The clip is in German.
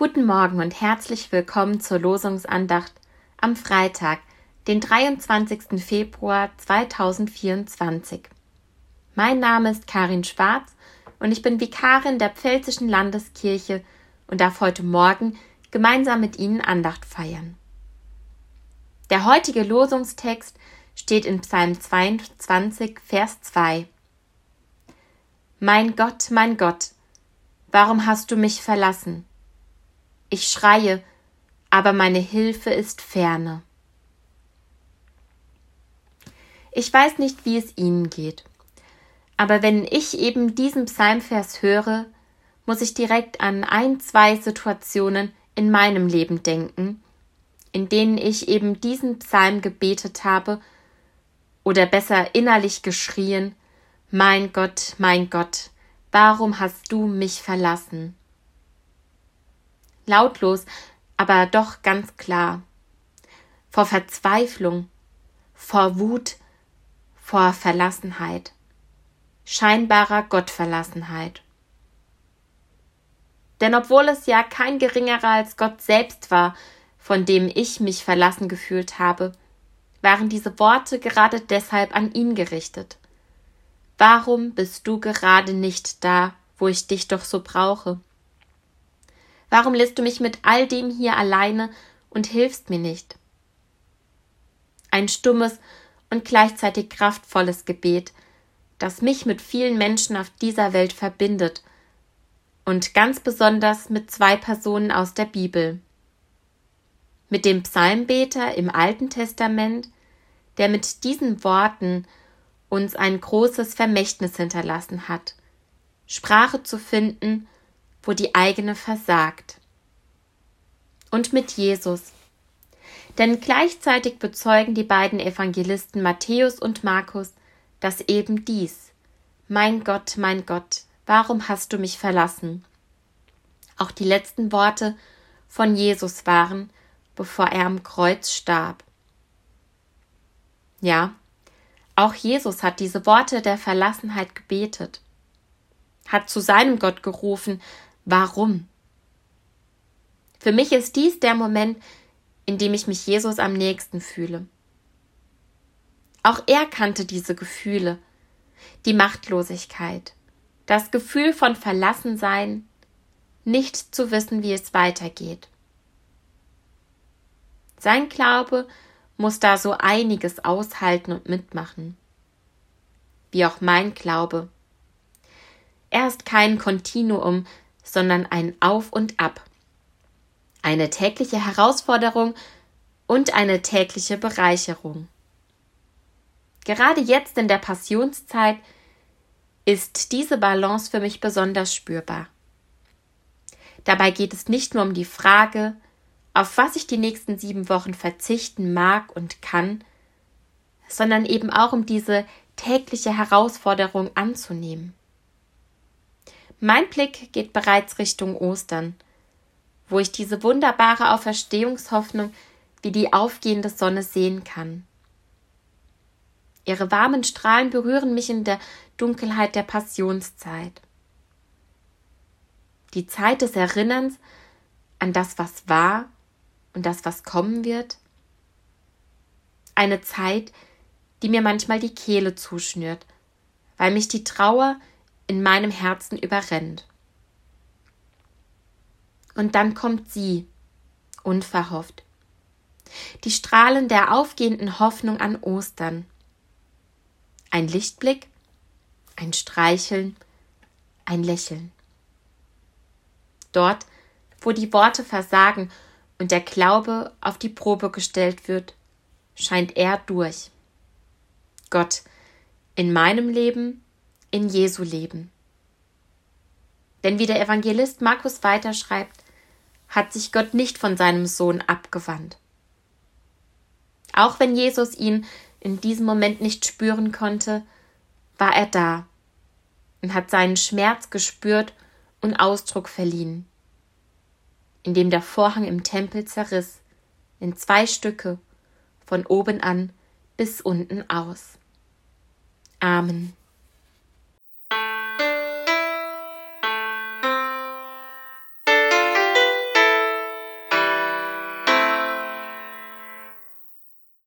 Guten Morgen und herzlich willkommen zur Losungsandacht am Freitag, den 23. Februar 2024. Mein Name ist Karin Schwarz und ich bin Vikarin der Pfälzischen Landeskirche und darf heute Morgen gemeinsam mit Ihnen Andacht feiern. Der heutige Losungstext steht in Psalm 22, Vers 2. Mein Gott, mein Gott, warum hast du mich verlassen? Ich schreie, aber meine Hilfe ist ferne. Ich weiß nicht, wie es Ihnen geht, aber wenn ich eben diesen Psalmvers höre, muss ich direkt an ein, zwei Situationen in meinem Leben denken, in denen ich eben diesen Psalm gebetet habe oder besser innerlich geschrien Mein Gott, mein Gott, warum hast du mich verlassen? Lautlos, aber doch ganz klar. Vor Verzweiflung, vor Wut, vor Verlassenheit, scheinbarer Gottverlassenheit. Denn obwohl es ja kein geringerer als Gott selbst war, von dem ich mich verlassen gefühlt habe, waren diese Worte gerade deshalb an ihn gerichtet. Warum bist du gerade nicht da, wo ich dich doch so brauche? Warum lässt du mich mit all dem hier alleine und hilfst mir nicht? Ein stummes und gleichzeitig kraftvolles Gebet, das mich mit vielen Menschen auf dieser Welt verbindet und ganz besonders mit zwei Personen aus der Bibel mit dem Psalmbeter im Alten Testament, der mit diesen Worten uns ein großes Vermächtnis hinterlassen hat, Sprache zu finden, wo die eigene versagt. Und mit Jesus. Denn gleichzeitig bezeugen die beiden Evangelisten Matthäus und Markus, dass eben dies, mein Gott, mein Gott, warum hast du mich verlassen? Auch die letzten Worte von Jesus waren, bevor er am Kreuz starb. Ja, auch Jesus hat diese Worte der Verlassenheit gebetet, hat zu seinem Gott gerufen, warum? Für mich ist dies der Moment, in dem ich mich Jesus am nächsten fühle. Auch er kannte diese Gefühle, die Machtlosigkeit, das Gefühl von Verlassensein, nicht zu wissen, wie es weitergeht. Sein Glaube muss da so einiges aushalten und mitmachen. Wie auch mein Glaube. Er ist kein Kontinuum, sondern ein Auf und Ab. Eine tägliche Herausforderung und eine tägliche Bereicherung. Gerade jetzt in der Passionszeit ist diese Balance für mich besonders spürbar. Dabei geht es nicht nur um die Frage, auf was ich die nächsten sieben Wochen verzichten mag und kann, sondern eben auch um diese tägliche Herausforderung anzunehmen. Mein Blick geht bereits Richtung Ostern, wo ich diese wunderbare Auferstehungshoffnung wie die aufgehende Sonne sehen kann. Ihre warmen Strahlen berühren mich in der Dunkelheit der Passionszeit. Die Zeit des Erinnerns an das, was war und das, was kommen wird? Eine Zeit, die mir manchmal die Kehle zuschnürt, weil mich die Trauer in meinem Herzen überrennt. Und dann kommt sie, unverhofft. Die Strahlen der aufgehenden Hoffnung an Ostern. Ein Lichtblick, ein Streicheln, ein Lächeln. Dort, wo die Worte versagen und der Glaube auf die Probe gestellt wird, scheint er durch. Gott in meinem Leben, in Jesu Leben. Denn wie der Evangelist Markus weiterschreibt, hat sich Gott nicht von seinem Sohn abgewandt. Auch wenn Jesus ihn in diesem Moment nicht spüren konnte, war er da und hat seinen Schmerz gespürt und Ausdruck verliehen in dem der Vorhang im Tempel zerriss, in zwei Stücke, von oben an bis unten aus. Amen.